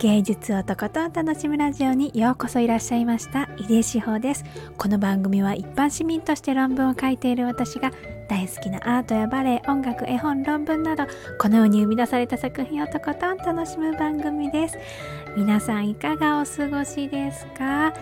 芸術をとことん楽しむラジオにようこそいらっしゃいました。入江志保です。この番組は一般市民として論文を書いている私が大好きなアートやバレエ音楽絵本論文などこの世に生み出された作品をとことん楽しむ番組です。皆さんいかがお過ごしですか？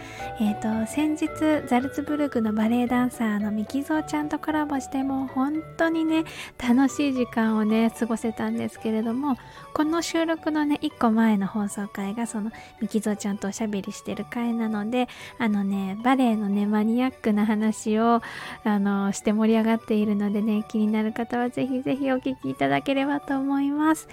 えっ、ー、と先日ザルツブルクのバレエダンサーのミキゾーちゃんとコラボしても本当にね楽しい時間をね過ごせたんですけれどもこの収録のね1個前の放送回がそのミキゾーちゃんとおしゃべりしてる回なのであのねバレエのねマニアックな話をあのして盛り上がっているのでね気になる方はぜひぜひお聞きいただければと思います。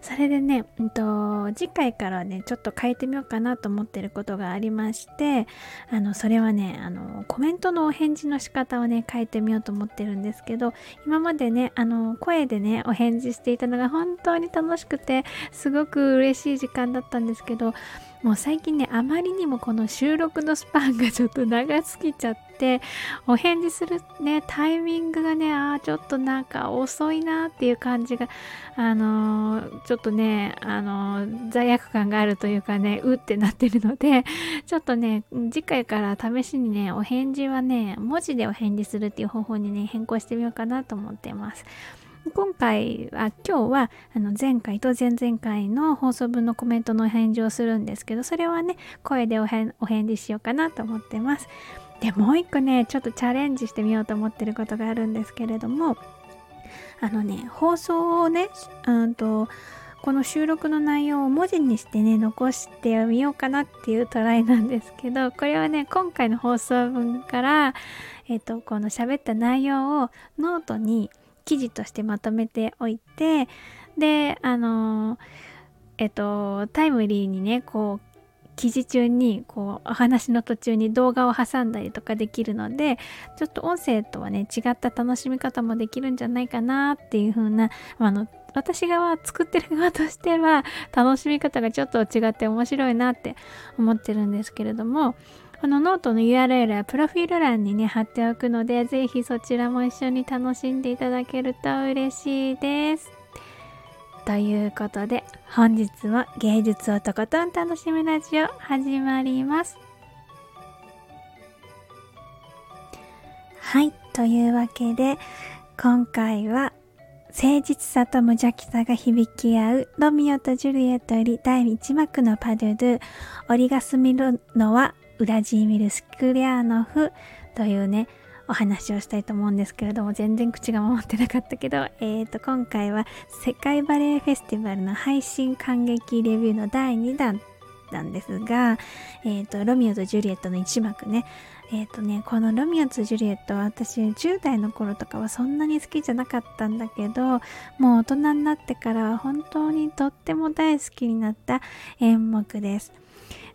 それでね、うんと、次回からねちょっと変えてみようかなと思ってることがありましてあのそれはねあのコメントのお返事の仕方をね変えてみようと思ってるんですけど今までねあの声でねお返事していたのが本当に楽しくてすごく嬉しい時間だったんですけどもう最近ねあまりにもこの収録のスパンがちょっと長すぎちゃってお返事するねタイミングがねああちょっとなんか遅いなっていう感じがあのー、ちょっとねあのー、罪悪感があるというかねうってなってるのでちょっとね次回から試しにねお返事はね文字でお返事するっていう方法にね変更してみようかなと思ってます。今回は今日はあの前回と前々回の放送分のコメントの返事をするんですけどそれはね声でお返事しようかなと思ってます。でもう一個ねちょっとチャレンジしてみようと思ってることがあるんですけれどもあのね放送をねうんとこの収録の内容を文字にしてね残してみようかなっていうトライなんですけどこれはね今回の放送分からえっ、とこの喋った内容をノートに記事としてまとめておいてであのえっとタイムリーにねこう記事中にこうお話の途中に動画を挟んだりとかできるのでちょっと音声とはね違った楽しみ方もできるんじゃないかなっていう風なあの私側作ってる側としては楽しみ方がちょっと違って面白いなって思ってるんですけれどもこのノートの URL はプロフィール欄にね貼っておくのでぜひそちらも一緒に楽しんでいただけると嬉しいです。ということで本日も芸術をとことん楽しむラジオ始まります。はい、というわけで今回は誠実さと無邪気さが響き合うロミオとジュリエットより第1幕のパドゥドゥ折が住みるのはウラジーミル・スクリャーノフというねお話をしたいと思うんですけれども全然口が回ってなかったけど、えー、と今回は世界バレエフェスティバルの配信感激レビューの第2弾なんですが、えー、とロミオとジュリエットの一幕ね。えっ、ー、とねこのロミオとジュリエットは私10代の頃とかはそんなに好きじゃなかったんだけどもう大人になってからは本当にとっても大好きになった演目です。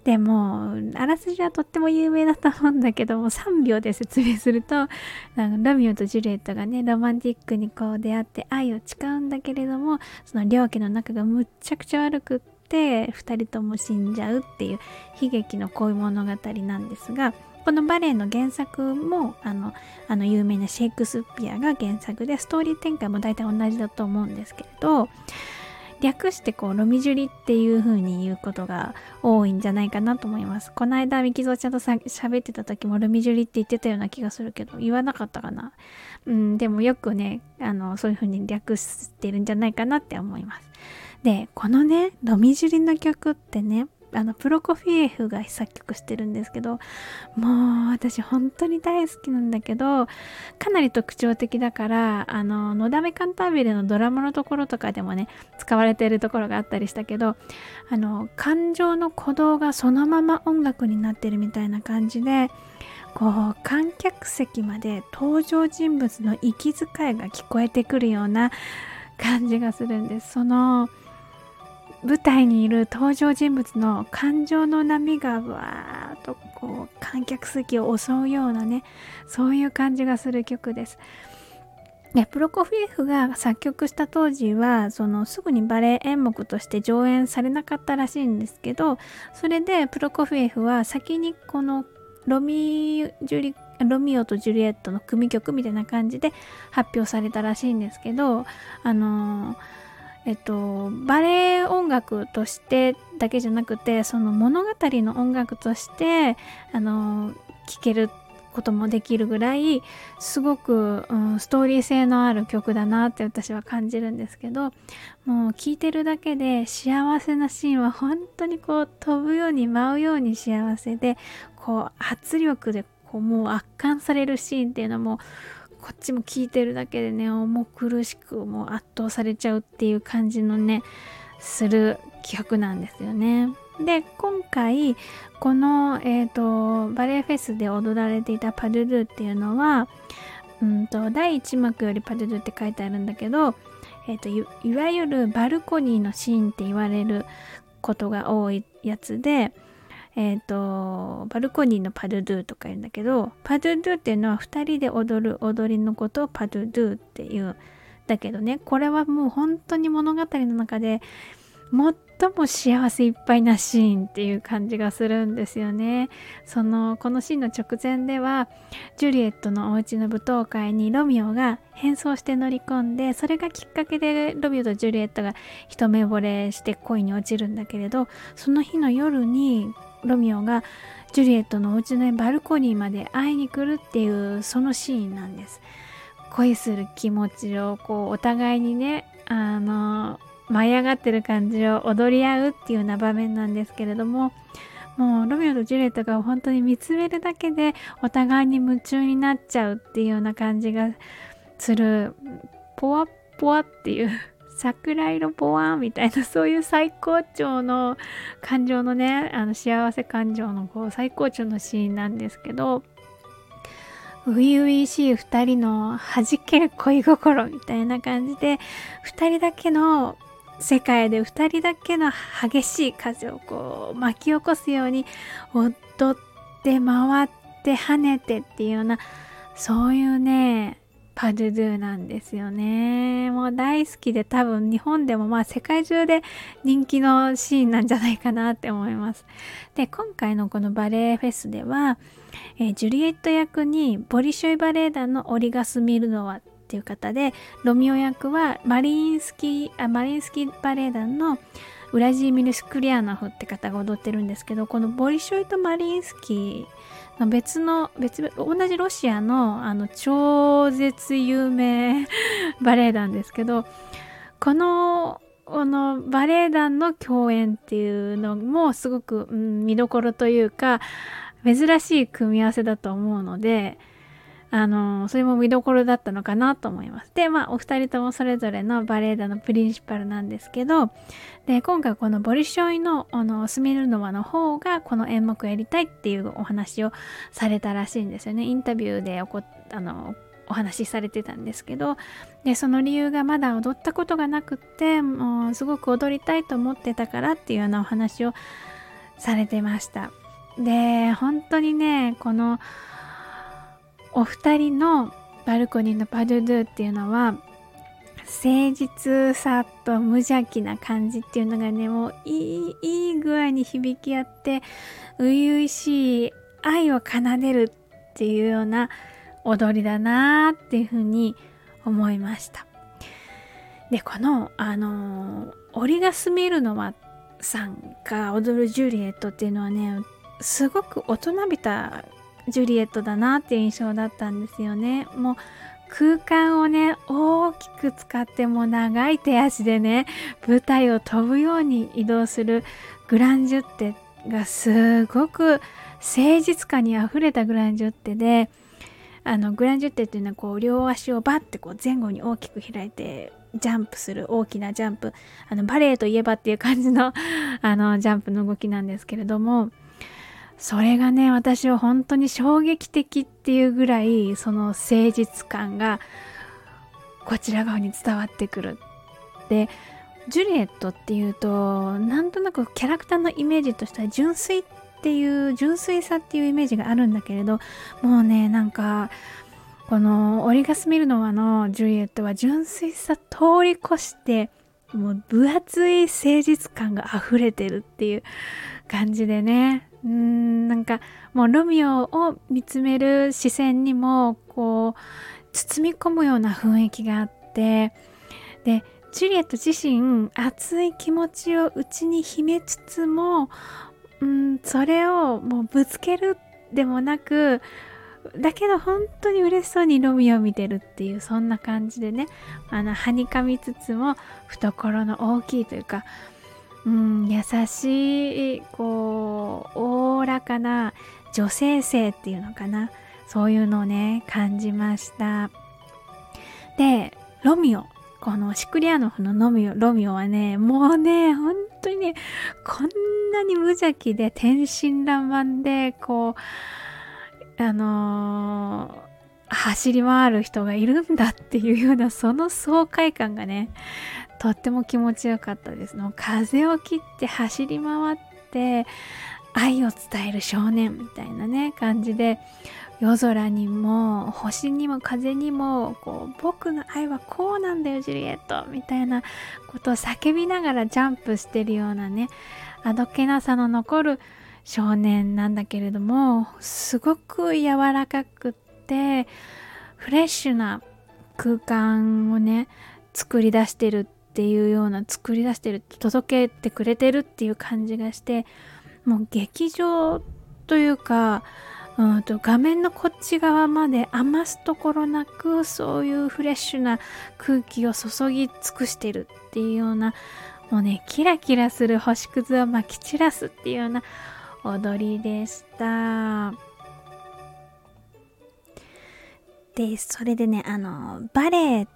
でもあらすじはとっても有名だと思うんだけども3秒で説明するとロミオとジュリエットがねロマンティックにこう出会って愛を誓うんだけれどもその両家の仲がむっちゃくちゃ悪くって2人とも死んじゃうっていう悲劇の恋物語なんですがこのバレエの原作もあのあの有名なシェイクスピアが原作でストーリー展開も大体同じだと思うんですけれど略してこうロミジュリっていう風に言うことが多いんじゃないかなと思います。この間、ミキゾちゃんとさ喋ってた時もロミジュリって言ってたような気がするけど、言わなかったかな。うん、でもよくね、あの、そういう風に略してるんじゃないかなって思います。で、このね、ロミジュリの曲ってね、あのプロコフィエフが作曲してるんですけどもう私本当に大好きなんだけどかなり特徴的だからあの「のだめカンタービレ」のドラマのところとかでもね使われているところがあったりしたけどあの感情の鼓動がそのまま音楽になってるみたいな感じでこう観客席まで登場人物の息遣いが聞こえてくるような感じがするんです。その舞台にいる登場人物の感情の波がわーっとこう観客席を襲うようなねそういう感じがする曲です。でプロコフィエフが作曲した当時はそのすぐにバレエ演目として上演されなかったらしいんですけどそれでプロコフィエフは先にこのロミジュリロミオとジュリエットの組曲みたいな感じで発表されたらしいんですけどあのーえっと、バレエ音楽としてだけじゃなくてその物語の音楽としてあの聴けることもできるぐらいすごく、うん、ストーリー性のある曲だなって私は感じるんですけどもう聴いてるだけで幸せなシーンは本当にこう飛ぶように舞うように幸せでこう圧力でこうもう圧巻されるシーンっていうのもこっちも聞いてるだけでね重苦しくもう圧倒されちゃうっていう感じのねする企画なんですよね。で今回この、えーと、バレエフェスで踊られていたパドゥドゥっていうのはうんと第1幕よりパドゥドゥって書いてあるんだけど、えーと、いわゆるバルコニーのシーンって言われることが多いやつでえっ、ー、と、バルコニーのパドゥドゥとか言うんだけど、パドゥドゥっていうのは2人で踊る踊りのことをパドゥドゥっていう。だけどね、これはもう本当に物語の中で最も幸せいっぱいなシーンっていう感じがするんですよね。その、このシーンの直前では、ジュリエットのお家の舞踏会にロミオが変装して乗り込んで、それがきっかけでロミオとジュリエットが一目惚れして恋に落ちるんだけれど、その日の夜にロミオがジュリエットのお家のバルコニーまで会いに来るっていうそのシーンなんです。恋する気持ちをこうお互いにねあの舞い上がってる感じを踊り合うっていうような場面なんですけれどももうロミオとジュリエットが本当に見つめるだけでお互いに夢中になっちゃうっていうような感じがするポワッポワっていう桜色ポワンみたいなそういう最高潮の感情のねあの幸せ感情のこう最高潮のシーンなんですけど初々しい2人の弾ける恋心みたいな感じで2人だけの世界で2人だけの激しい風をこう巻き起こすように踊って回って跳ねてっていうようなそういうねパドゥドゥなんですよね。もう大好きで多分日本でもまあ世界中で人気のシーンなんじゃないかなって思います。で、今回のこのバレエフェスでは、えー、ジュリエット役にボリショイバレエ団のオリガス・ミルノワっていう方で、ロミオ役はマリンスキー、あマリンスキーバレエ団のウラジーミル・スクリアノフって方が踊ってるんですけど、このボリショイとマリンスキー別の別同じロシアのあの超絶有名 バレエ団ですけどこのこのバレエ団の共演っていうのもすごく、うん、見どころというか珍しい組み合わせだと思うのであのそれも見どころだったのかなと思います。でまあお二人ともそれぞれのバレエ団のプリンシパルなんですけどで今回このボリショイのあのスミルノワの方がこの演目やりたいっていうお話をされたらしいんですよね。インタビューであのお話しされてたんですけどでその理由がまだ踊ったことがなくってもうすごく踊りたいと思ってたからっていうようなお話をされてました。で本当にねこのお二人のバルコニーのパドゥドゥっていうのは誠実さと無邪気な感じっていうのがねもういいいい具合に響き合って初々しい愛を奏でるっていうような踊りだなーっていうふうに思いました。でこのあのオリガス・ミルノワさんが踊るジュリエットっていうのはねすごく大人びたジュリエットだなっていう印象だったんですよね。もう空間をね大きく使っても長い手足でね舞台を飛ぶように移動するグランジュッテがすごく誠実感にあふれたグランジュッテであのグランジュッテっていうのはこう両足をバッてこう前後に大きく開いてジャンプする大きなジャンプあのバレエといえばっていう感じのあのジャンプの動きなんですけれどもそれがね私は本当に衝撃的っていうぐらいその誠実感がこちら側に伝わってくる。でジュリエットっていうとなんとなくキャラクターのイメージとしては純粋っていう純粋さっていうイメージがあるんだけれどもうねなんかこのオリガス・ミルノワのジュリエットは純粋さ通り越してもう分厚い誠実感が溢れてるっていう感じでね。うんなんかもうロミオを見つめる視線にもこう包み込むような雰囲気があってでジュリエット自身熱い気持ちを内に秘めつつも、うん、それをもうぶつけるでもなくだけど本当に嬉しそうにロミオを見てるっていうそんな感じでねあのはにかみつつも懐の大きいというか、うん、優しいこうおらかな女性性っていうのかな。そういうのをね感じました。でロミオ。このシクリアノフのロミオロミオはねもうね本当にねこんなに無邪気で天真爛漫でこうあのー、走り回る人がいるんだっていうようなその爽快感がねとっても気持ちよかったです。もう風を切って走り回って愛を伝える少年みたいなね感じで夜空にも星にも風にもこう僕の愛はこうなんだよジュリエットみたいなことを叫びながらジャンプしてるようなねあどけなさの残る少年なんだけれどもすごく柔らかくってフレッシュな空間をね作り出してるっていうような作り出してる届けてくれてるっていう感じがしてもう劇場というかうんと画面のこっち側まで余すところなくそういうフレッシュな空気を注ぎ尽くしてるっていうようなもうねキラキラする星屑をまき散らすっていうような踊りでした。で、それでね、あの、バレエ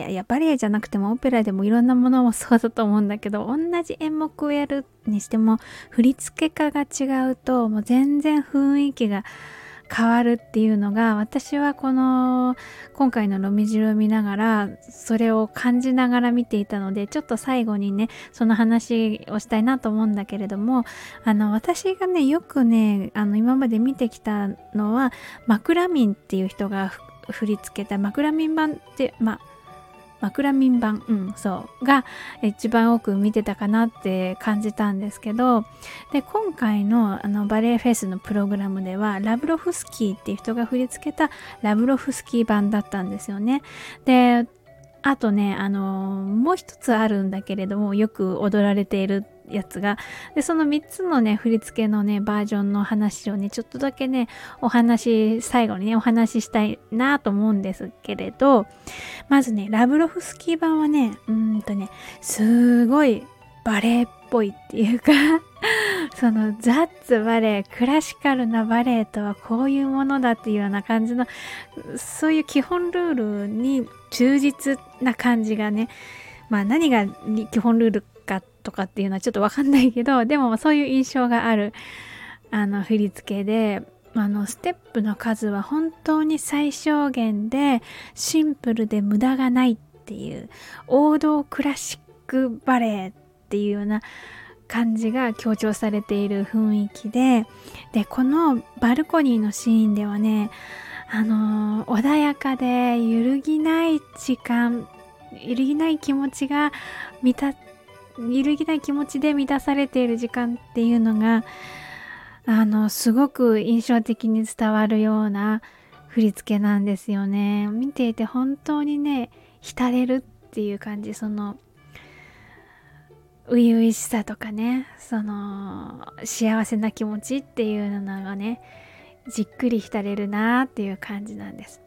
って、いや、バレエじゃなくてもオペラでもいろんなものもそうだと思うんだけど、同じ演目をやるにしても、振り付け家が違うと、もう全然雰囲気が変わるっていうのが私はこの今回の「ロミジル」を見ながらそれを感じながら見ていたのでちょっと最後にねその話をしたいなと思うんだけれどもあの私がねよくねあの今まで見てきたのはマクラミンっていう人が振り付けたマクラミン版ってまあ枕民版、うん、そう、が一番多く見てたかなって感じたんですけど、で、今回のあのバレエフェスのプログラムでは、ラブロフスキーっていう人が振り付けたラブロフスキー版だったんですよね。で、あとね、あのもう一つあるんだけれども、よく踊られているやつが、で、その3つのね、振り付けのね、バージョンの話をね、ちょっとだけね、お話、最後にね、お話ししたいなと思うんですけれど、まずね、ラブロフスキー版はね、うんとね、すごいバレエっぽいっていうか そのザッツバレエクラシカルなバレエとはこういうものだっていうような感じのそういう基本ルールに忠実な感じがねまあ何が基本ルールとかっていうのはちょっとわかんないけど でもそういう印象があるあの振り付けであのステップの数は本当に最小限でシンプルで無駄がないっていう王道クラシックバレエっていうような感じが強調されている雰囲気ででこのバルコニーのシーンではねあの、穏やかで揺るぎない時間揺るぎない気持ちが満た揺るぎない気持ちで満たされている時間っていうのがあのすごく印象的に伝わるような振り付けなんですよね見ていて本当にね浸れるっていう感じその初々しさとかねその幸せな気持ちっていうのがねじっくり浸れるなっていう感じなんです。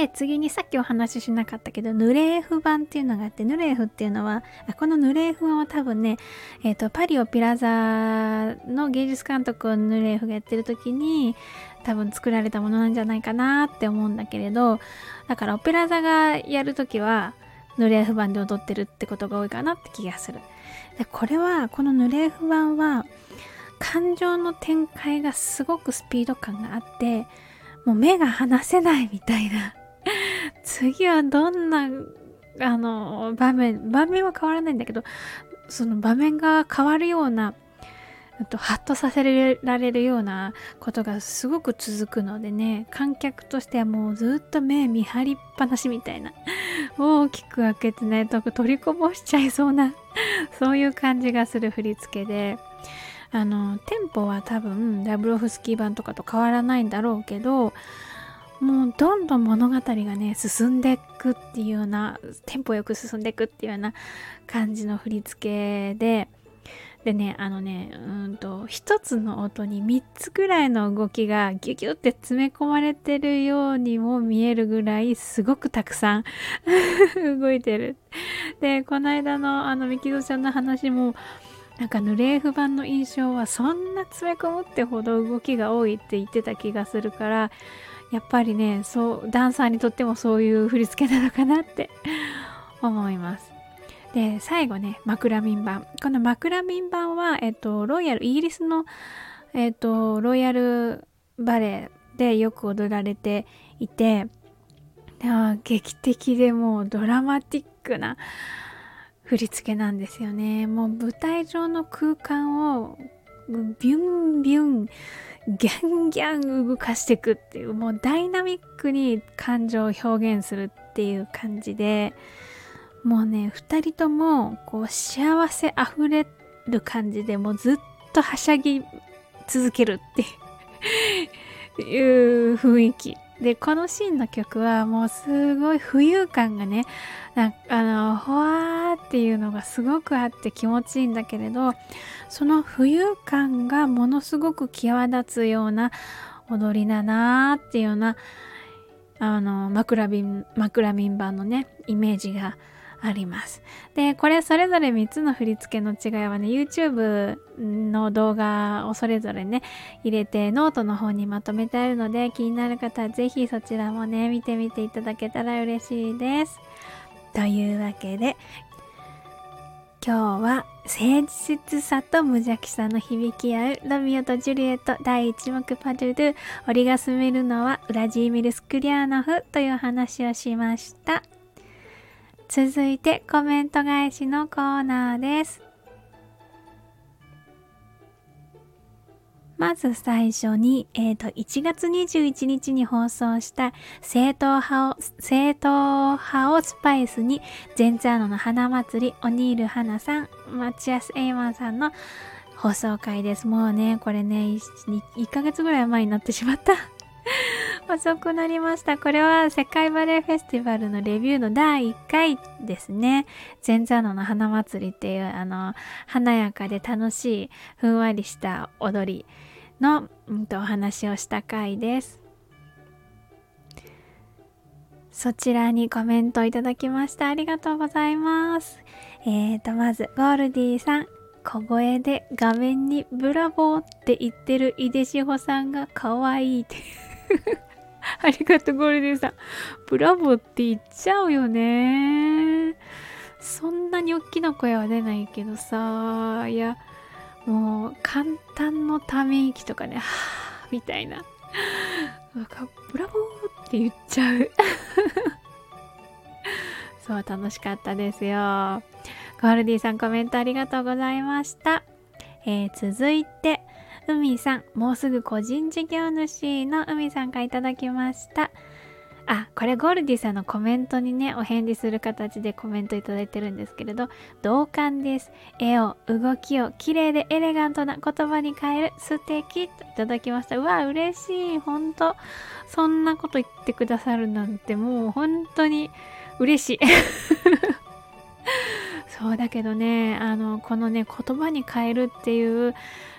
で次にさっきお話ししなかったけどヌレーフ版っていうのがあってヌレーフっていうのはこのヌレーフ版は多分ね、えーと、パリオピラザの芸術監督をヌレーフがやってる時に多分作られたものなんじゃないかなって思うんだけれどだからオペラ座がやる時はヌレーフ版で踊ってるってことが多いかなって気がする。でこれはこのヌレーフ版は感情の展開がすごくスピード感があってもう目が離せないみたいな次はどんなあの場面場面は変わらないんだけどその場面が変わるようなとハッとさせられるようなことがすごく続くのでね観客としてはもうずっと目見張りっぱなしみたいな大きく開けてね取りこぼしちゃいそうなそういう感じがする振り付けであのテンポは多分ダブロフスキー版とかと変わらないんだろうけどもうどんどん物語がね進んでいくっていうようなテンポよく進んでいくっていうような感じの振り付けででねあのねうんと一つの音に3つぐらいの動きがギュギュって詰め込まれてるようにも見えるぐらいすごくたくさん 動いてる。でこの間のあのミキゾちゃんの話もなんかヌレーフ版の印象はそんな詰め込むってほど動きが多いって言ってた気がするからやっぱりねそうダンサーにとってもそういう振り付けなのかなって 思います。で最後ね枕民版この枕民版はえっとロイヤルイギリスのえっとロイヤルバレエでよく踊られていて劇的でもうドラマティックな振り付けなんですよね。もう舞台上の空間をビュンビュンギャンギャン動かしていくっていうもうダイナミックに感情を表現するっていう感じでもうね二人ともこう幸せあふれる感じでもうずっとはしゃぎ続けるっていう 雰囲気。でこのシーンの曲はもうすごい浮遊感がねなんかあのほわーっていうのがすごくあって気持ちいいんだけれどその浮遊感がものすごく際立つような踊りだなーっていうようなあの枕瓶枕瓶版のねイメージがあります。で、これそれぞれ3つの振り付けの違いはね、YouTube の動画をそれぞれね、入れてノートの方にまとめてあるので、気になる方はぜひそちらもね、見てみていただけたら嬉しいです。というわけで、今日は誠実さと無邪気さの響き合うロミオとジュリエット第1幕パドゥドゥ折が勧めるのはウラジーミル・スクリアーノフという話をしました。続いてコメント返しのコーナーです。まず最初に、えっ、ー、と、1月21日に放送した正統派を、正統派をスパイスに、ゼンツァーノの花祭り、オニール花さん、マチアス・エイマンさんの放送回です。もうね、これね1、1ヶ月ぐらい前になってしまった。遅くなりました。これは世界バレエフェスティバルのレビューの第1回ですね。前座のの花祭りっていうあの華やかで楽しいふんわりした踊りの、うんと、お話をした回です。そちらにコメントいただきました。ありがとうございます。えーと、まず、ゴールディさん。小声で画面にブラボーって言ってる井出志保さんが可愛いってありがとう、ゴールデンさん。ブラボーって言っちゃうよね。そんなに大きな声は出ないけどさ、いや、もう簡単のため息とかね、はぁ、みたいな。なんか、ブラボーって言っちゃう。そう、楽しかったですよ。ゴールディさんコメントありがとうございました。えー、続いて、海さん、もうすぐ個人事業主の海さんからいただきました。あ、これゴールディさんのコメントにね、お返事する形でコメントいただいてるんですけれど、同感です。絵を、動きを、綺麗でエレガントな言葉に変える、素敵といただきました。うわ、嬉しい。ほんと、そんなこと言ってくださるなんて、もう本当に嬉しい。そうだけどね、あの、このね、言葉に変えるっていう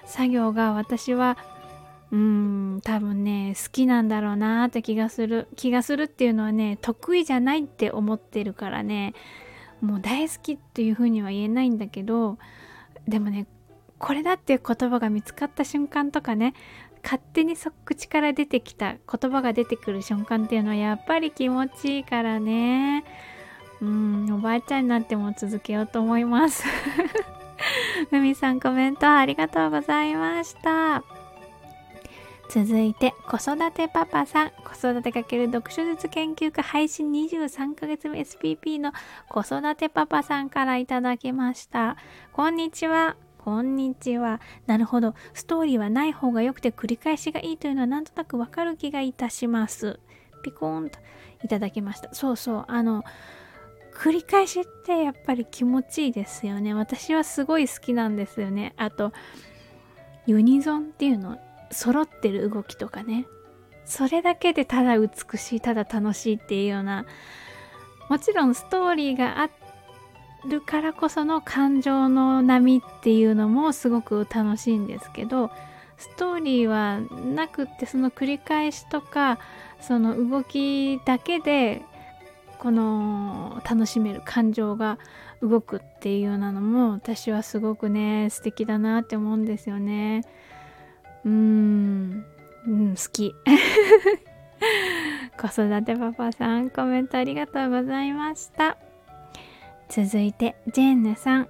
作業が私はうん多分ね好きなんだろうなって気がする。気がするっていうのはね得意じゃないって思ってるからねもう大好きっていうふうには言えないんだけどでもねこれだっていう言葉が見つかった瞬間とかね勝手に口から出てきた言葉が出てくる瞬間っていうのはやっぱり気持ちいいからね。うんおばあちゃんになっても続けようと思います ふみさんコメントありがとうございました。続いて、子育てパパさん、子育てかける読書術研究家配信23ヶ月目 SPP の子育てパパさんからいただきました。こんにちは。こんにちは。なるほど。ストーリーはない方が良くて繰り返しがいいというのはなんとなくわかる気がいたします。ピコーンといただきました。そうそう。あの、繰り返しってやっぱり気持ちいいですよね。私はすごい好きなんですよね。あとユニゾンっていうの揃ってる動きとかね。それだけでただ美しいただ楽しいっていうようなもちろんストーリーがあるからこその感情の波っていうのもすごく楽しいんですけどストーリーはなくってその繰り返しとかその動きだけでこの楽しめる感情が動くっていうようなのも私はすごくね素敵だなって思うんですよね。うん。うん好き。子育てパパさんコメントありがとうございました。続いてジェンヌさん。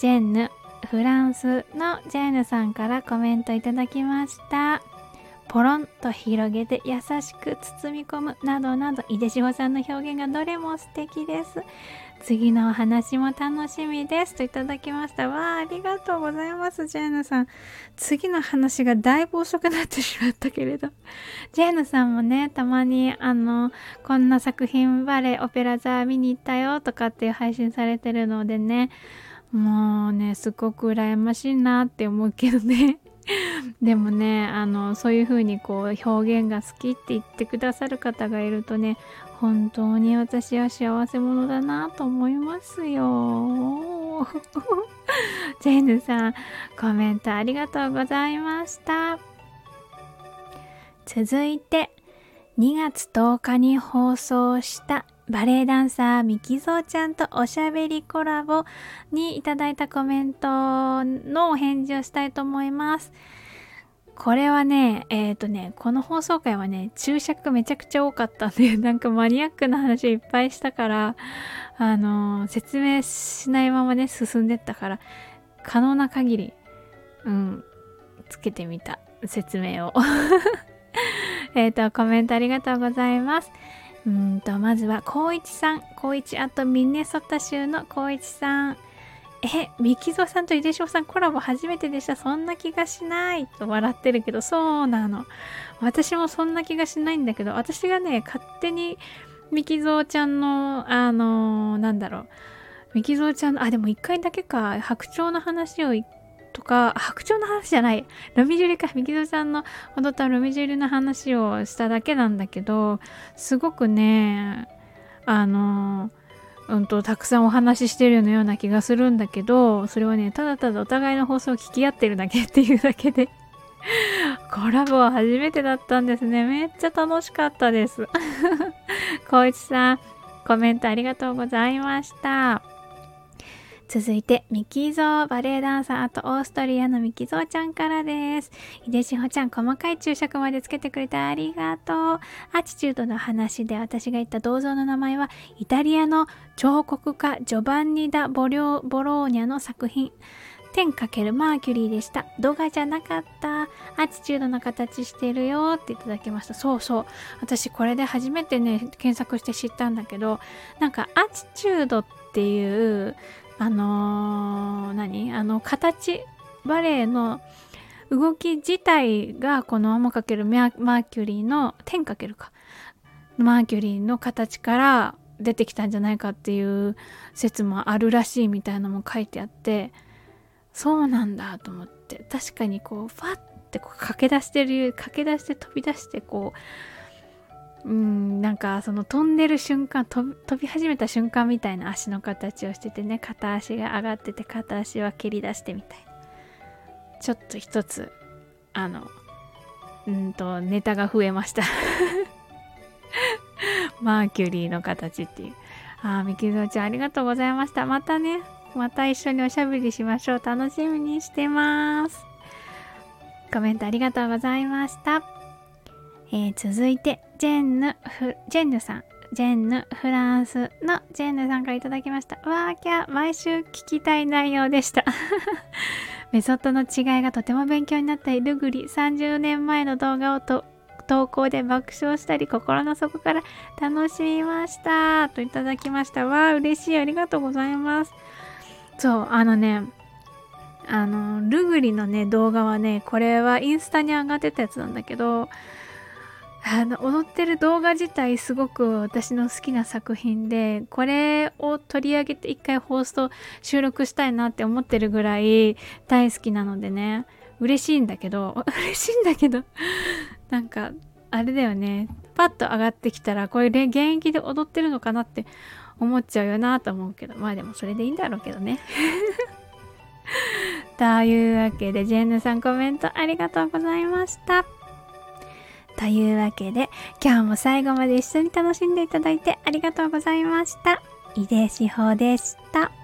ジェンヌフランスのジェーヌさんからコメントいただきました。ポロンと広げて優しく包み込むなどなど井出志保さんの表現がどれも素敵です。次のお話も楽しみです。といただきました。わあありがとうございます。ジェーヌさん。次の話がだいぶ遅くなってしまったけれど。ジェーヌさんもねたまにあのこんな作品バレエオペラ座見に行ったよとかっていう配信されてるのでねもうねすごく羨ましいなって思うけどね。でもねあのそういう風にこう表現が好きって言ってくださる方がいるとね本当に私は幸せ者だなと思いますよ。ジェーヌさんコメントありがとうございました。続いて2月10日に放送したバレエダンサーミキゾーちゃんとおしゃべりコラボにいただいたコメントのお返事をしたいと思います。これはね、えっ、ー、とね、この放送回はね、注釈めちゃくちゃ多かったんで、なんかマニアックな話いっぱいしたから、あのー、説明しないままね、進んでったから、可能な限り、うん、つけてみた、説明を。えっと、コメントありがとうございます。うんと、まずは、光一さん。光一、あと、ミネソタ州の光一さん。え、ミキゾさんと井出翔さんコラボ初めてでした。そんな気がしない。と笑ってるけど、そうなの。私もそんな気がしないんだけど、私がね、勝手にミキゾーちゃんの、あのー、なんだろう。ミキゾーちゃんの、あ、でも一回だけか、白鳥の話をとか、白鳥の話じゃない。ロミジュリか。ミキゾさんの踊ったロミジュリの話をしただけなんだけど、すごくね、あのうんと、たくさんお話ししてるような気がするんだけど、それはね、ただただお互いの放送を聞き合ってるだけっていうだけで コラボは初めてだったんですね。めっちゃ楽しかったです。光一さん、コメントありがとうございました。続いて、ミキゾーバレエダンサーあとオーストリアのミキゾーちゃんからです。ひでしほちゃん、細かい注釈までつけてくれてありがとう。アチチュードの話で私が言った銅像の名前は、イタリアの彫刻家ジョバンニ・ダ・ボリョボローニャの作品。天×マーキュリーでした。動画じゃなかった。アチチュードの形してるよっていただきました。そうそう。私これで初めてね、検索して知ったんだけど、なんかアチチュードっていうあのー、何？あの形バレエの動き自体がこのアマかけるマーキュリーの天かけるか。マーキュリーの形から出てきたんじゃないかっていう説もあるらしいみたいなのも書いてあってそうなんだと思って。確かにこうファッてこう駆け出してる駆け出して飛び出してこううんなんかその飛んでる瞬間飛び始めた瞬間みたいな足の形をしててね片足が上がってて片足は蹴り出してみたいちょっと一つあのうんとネタが増えました。マーキュリーの形っていう。ああミキゾーちゃんありがとうございました。またね。また一緒におしゃべりしましょう。楽しみにしてます。コメントありがとうございました。えー、続いて、ジェンヌ、ジェンヌさん。ジェンヌ、フランスのジェンヌさんから頂きました。わーキャ毎週聞きたい内容でした。メソッドの違いがとても勉強になったり、ルグリ30年前の動画をと投稿で爆笑したり、心の底から楽しみました。といただきました。わー、嬉しい。ありがとうございます。そう、あのね、あの、ルグリのね、動画はね、これはインスタに上がってたやつなんだけど、あの踊ってる動画自体すごく私の好きな作品でこれを取り上げて一回放送収録したいなって思ってるぐらい大好きなのでね。嬉しいんだけど 嬉しいんだけど なんかあれだよね。パッと上がってきたらこれ現役で踊ってるのかなって思っちゃうよなと思うけど。まあでもそれでいいんだろうけどね。というわけでジェンヌさんコメントありがとうございました。というわけで今日も最後まで一緒に楽しんでいただいてありがとうございました井出志保でした。